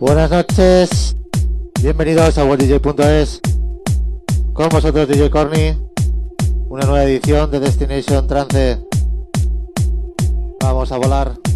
Buenas noches, bienvenidos a WhatDJ.es. Con vosotros DJ Corny, una nueva edición de Destination Trance. Vamos a volar.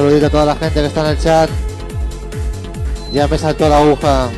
Saludito a toda la gente que está en el chat. Ya me saltó la aguja.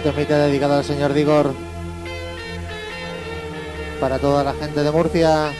Temita dedicado al señor Digor. Para toda la gente de Murcia.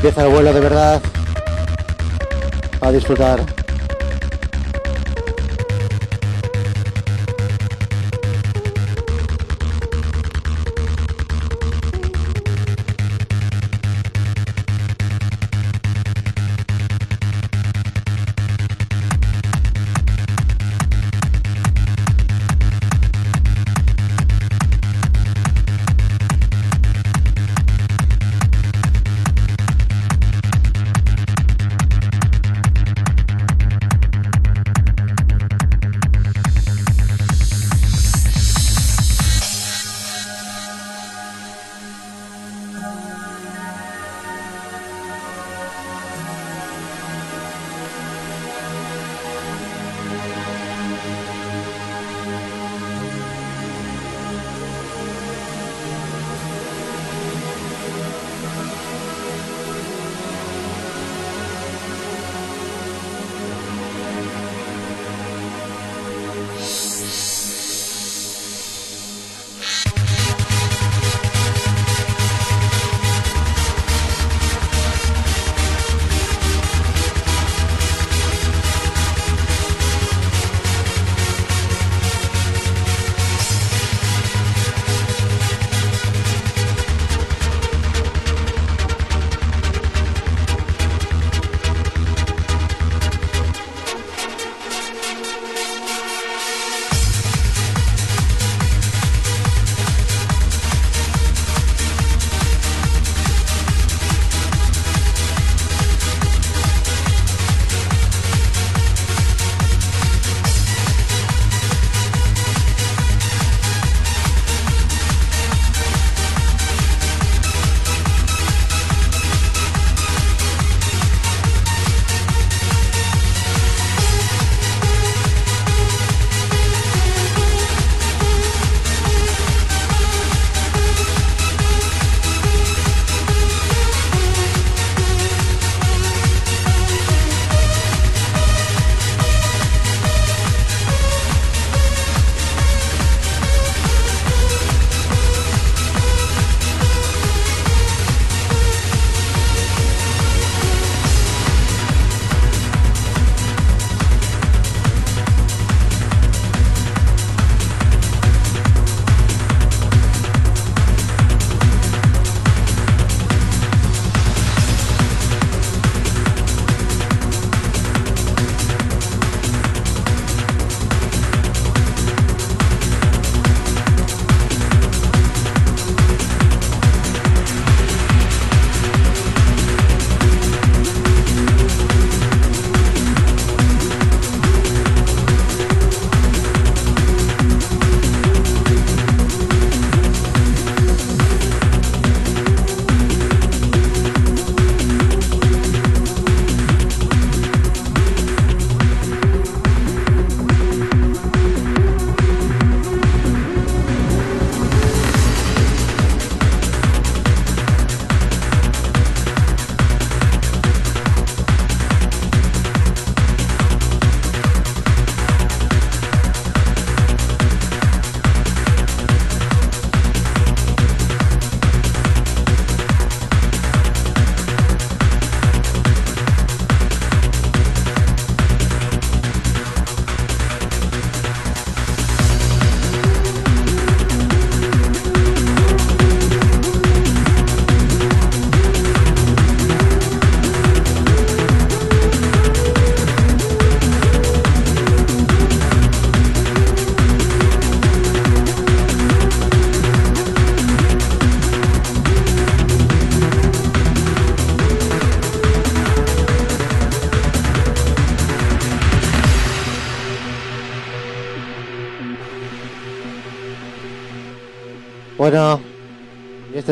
Empieza el vuelo de verdad. A disfrutar.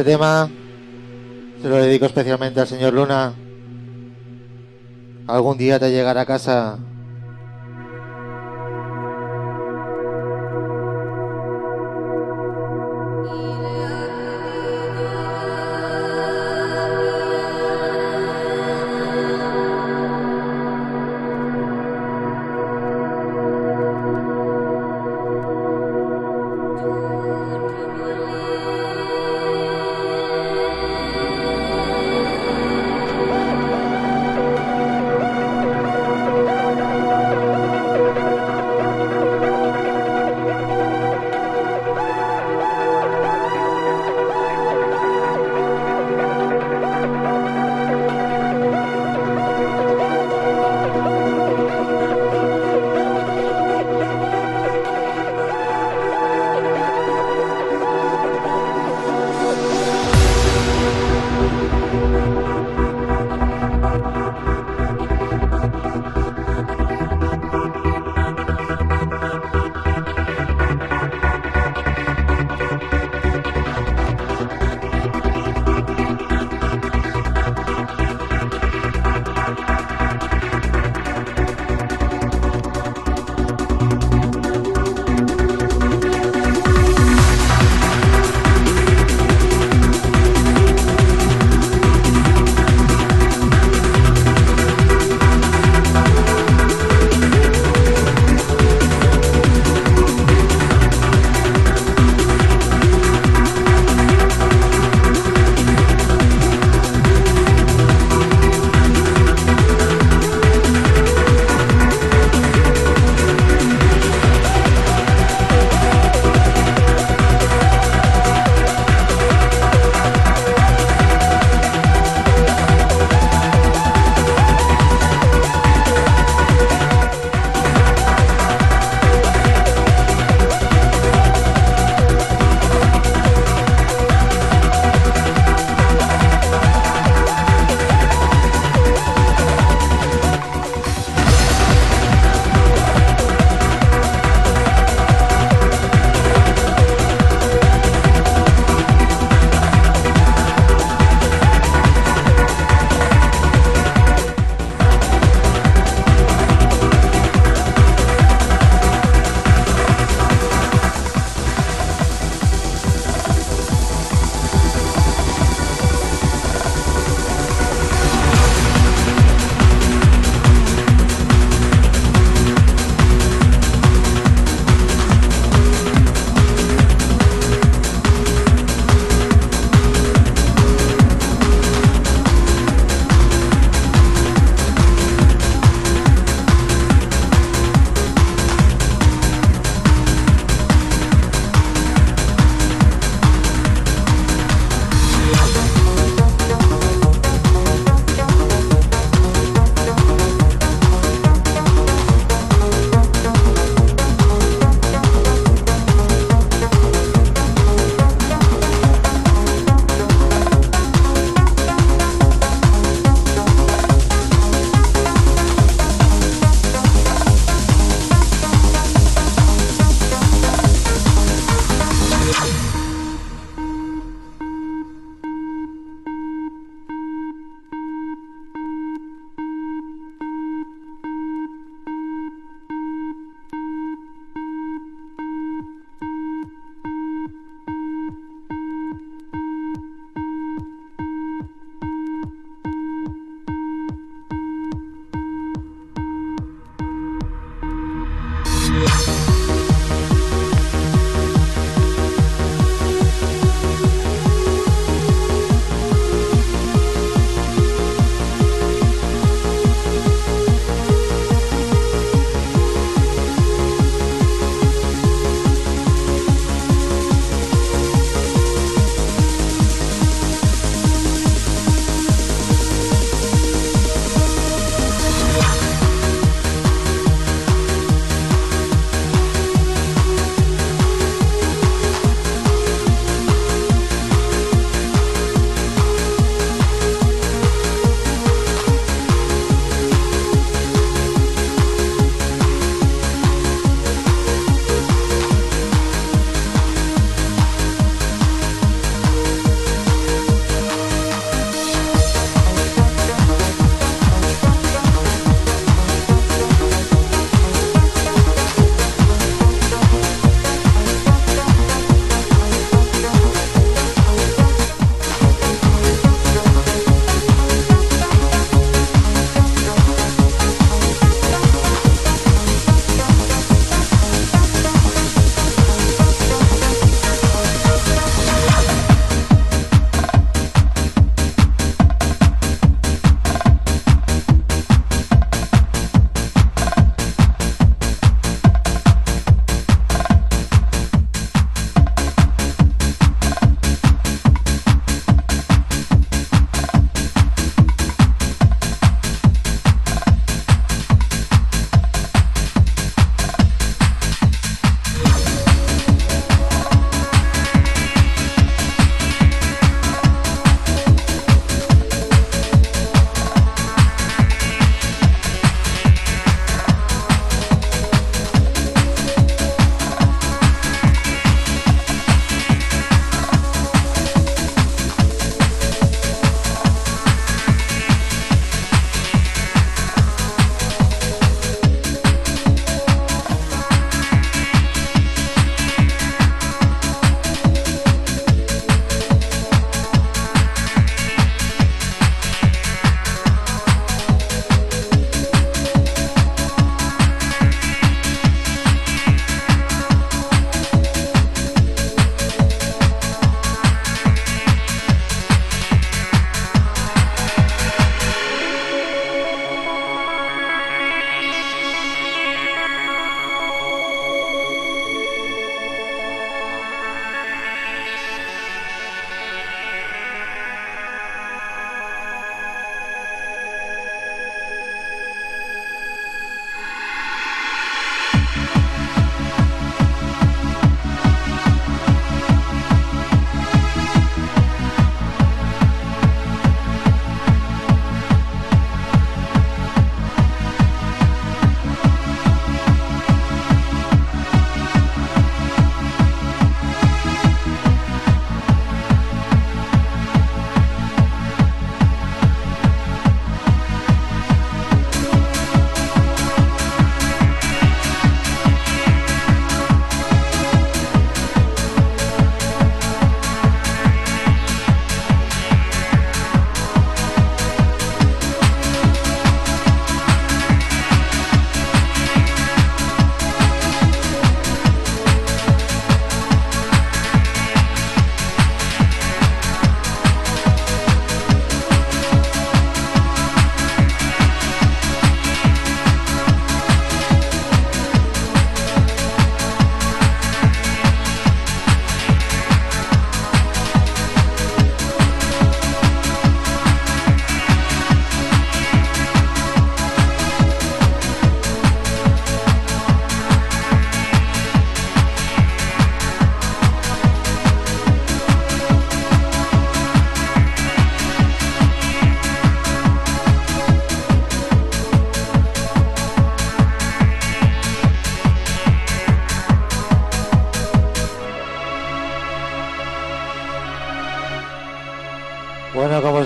Tema se lo dedico especialmente al señor Luna. Algún día te llegará a casa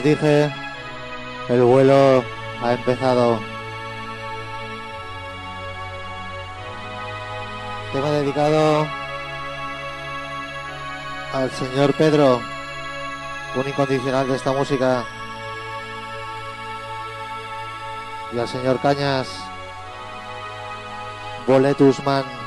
dije, el vuelo ha empezado. Tema dedicado al señor Pedro, un incondicional de esta música. Y al señor Cañas, Boletusman.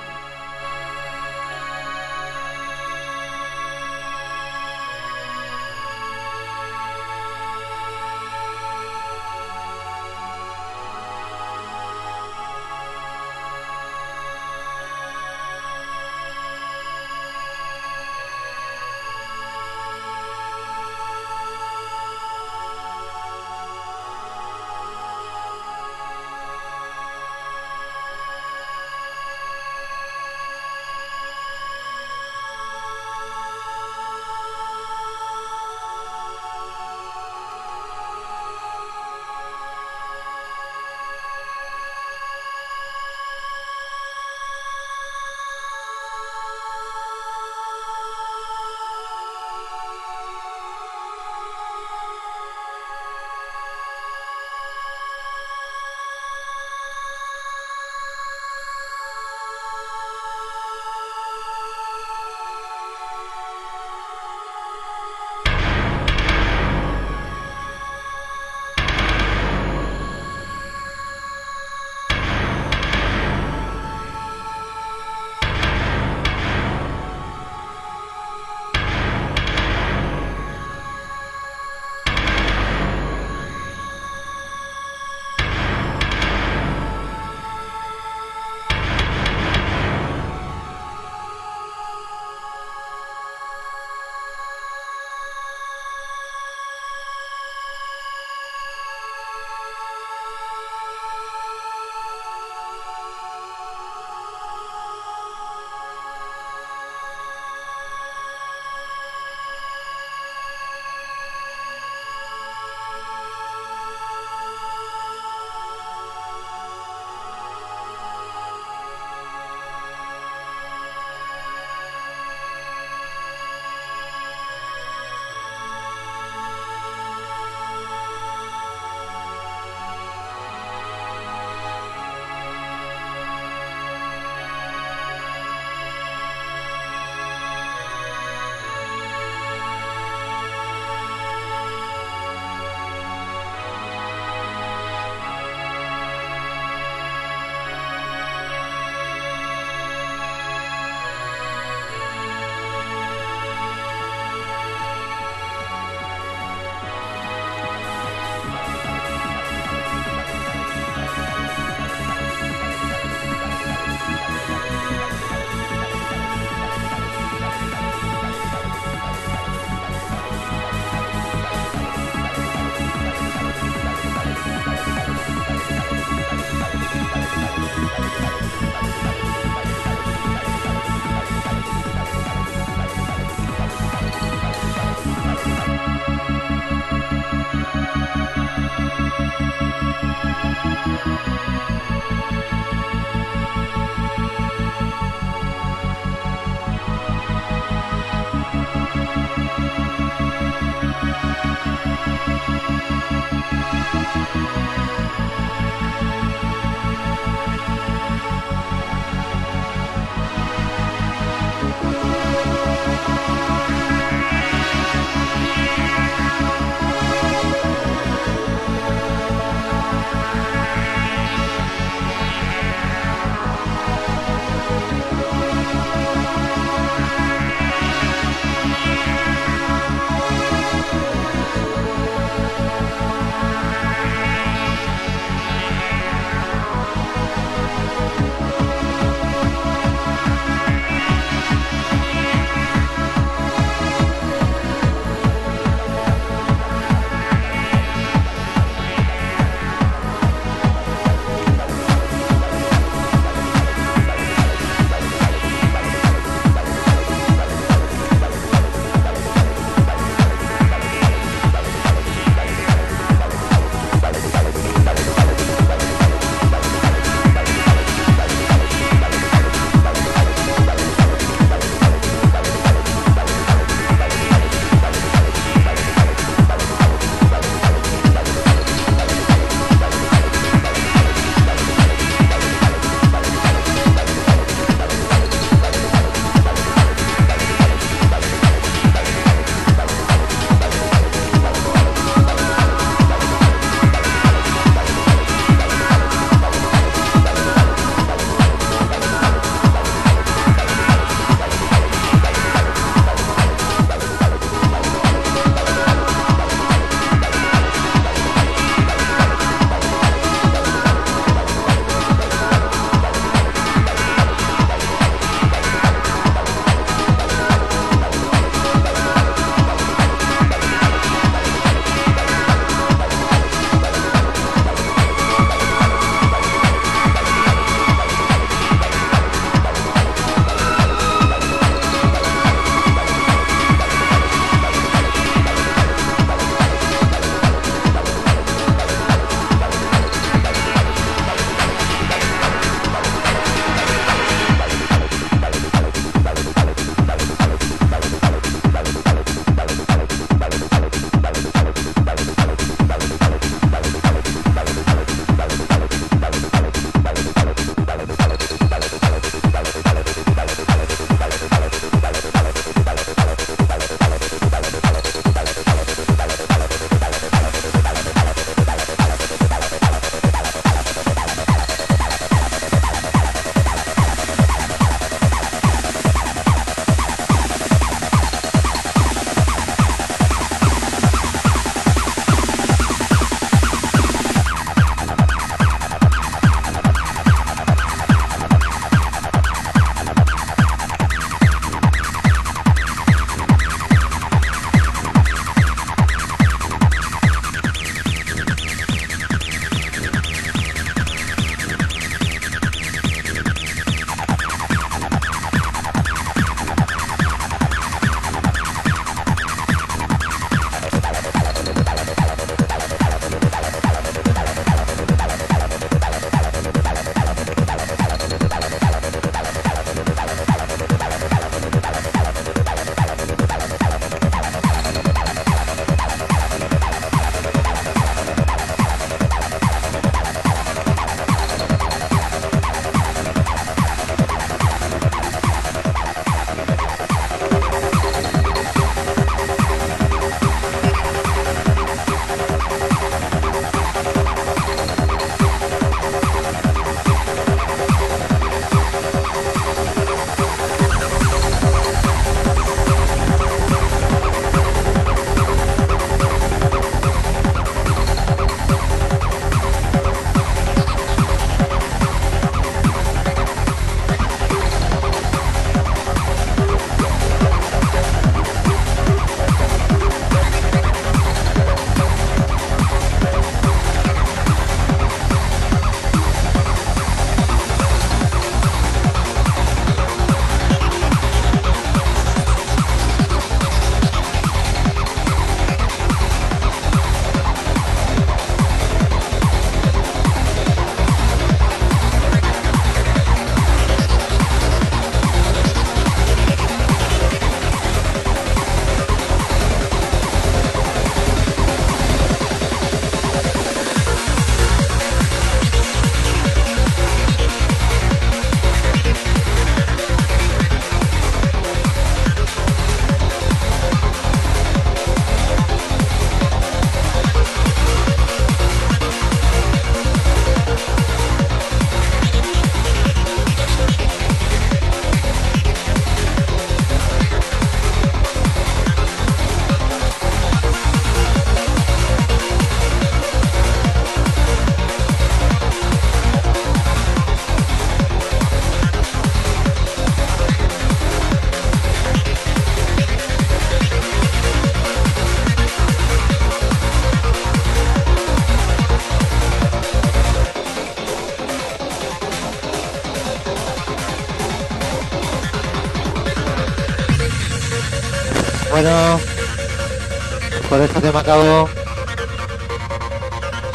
Este tema.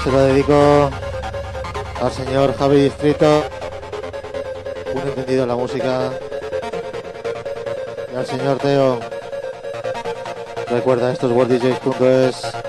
Se lo dedico al señor Javi Distrito, un entendido en la música, y al señor Teo. Recuerda, esto es worlddjs.es.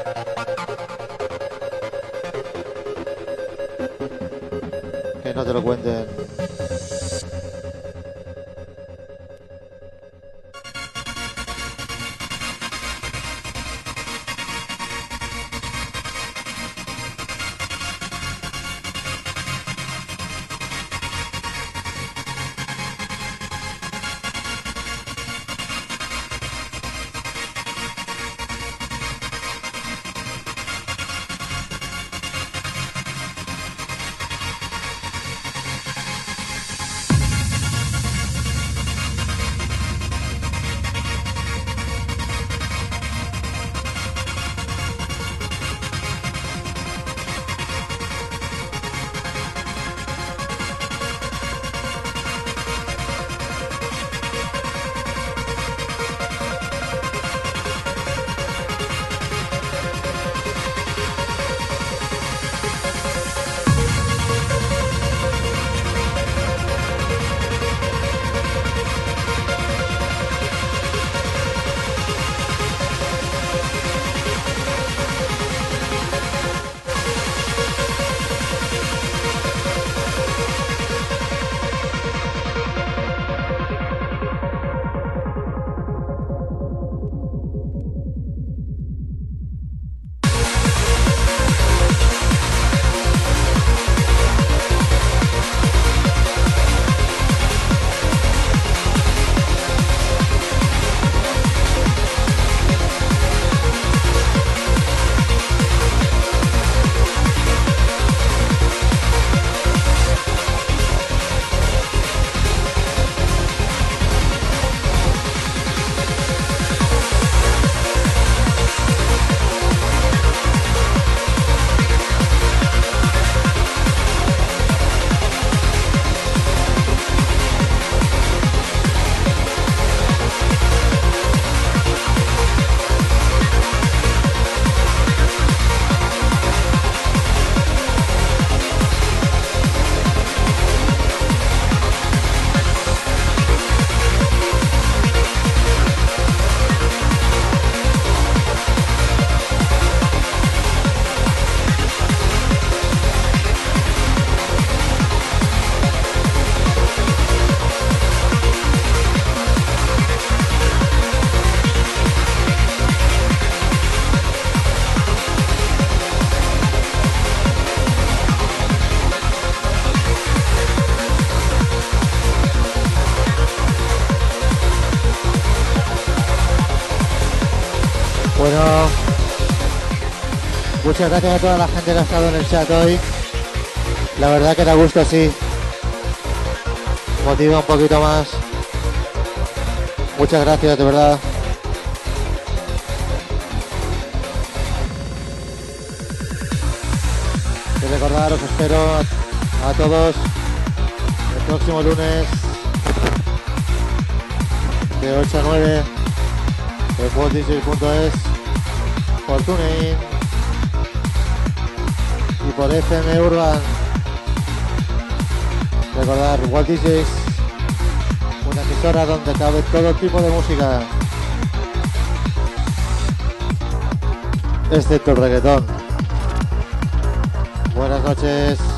Muchas gracias a toda la gente que ha estado en el chat hoy. La verdad que da gusto así. Motiva un poquito más. Muchas gracias, de verdad. Y recordar, os espero a, todos el próximo lunes de 8 a 9 en worlddj.es por TuneIn y por FM Urban. Recordar, Walt DJs, una emisora donde cabe todo tipo de música, excepto el reggaetón. Buenas noches.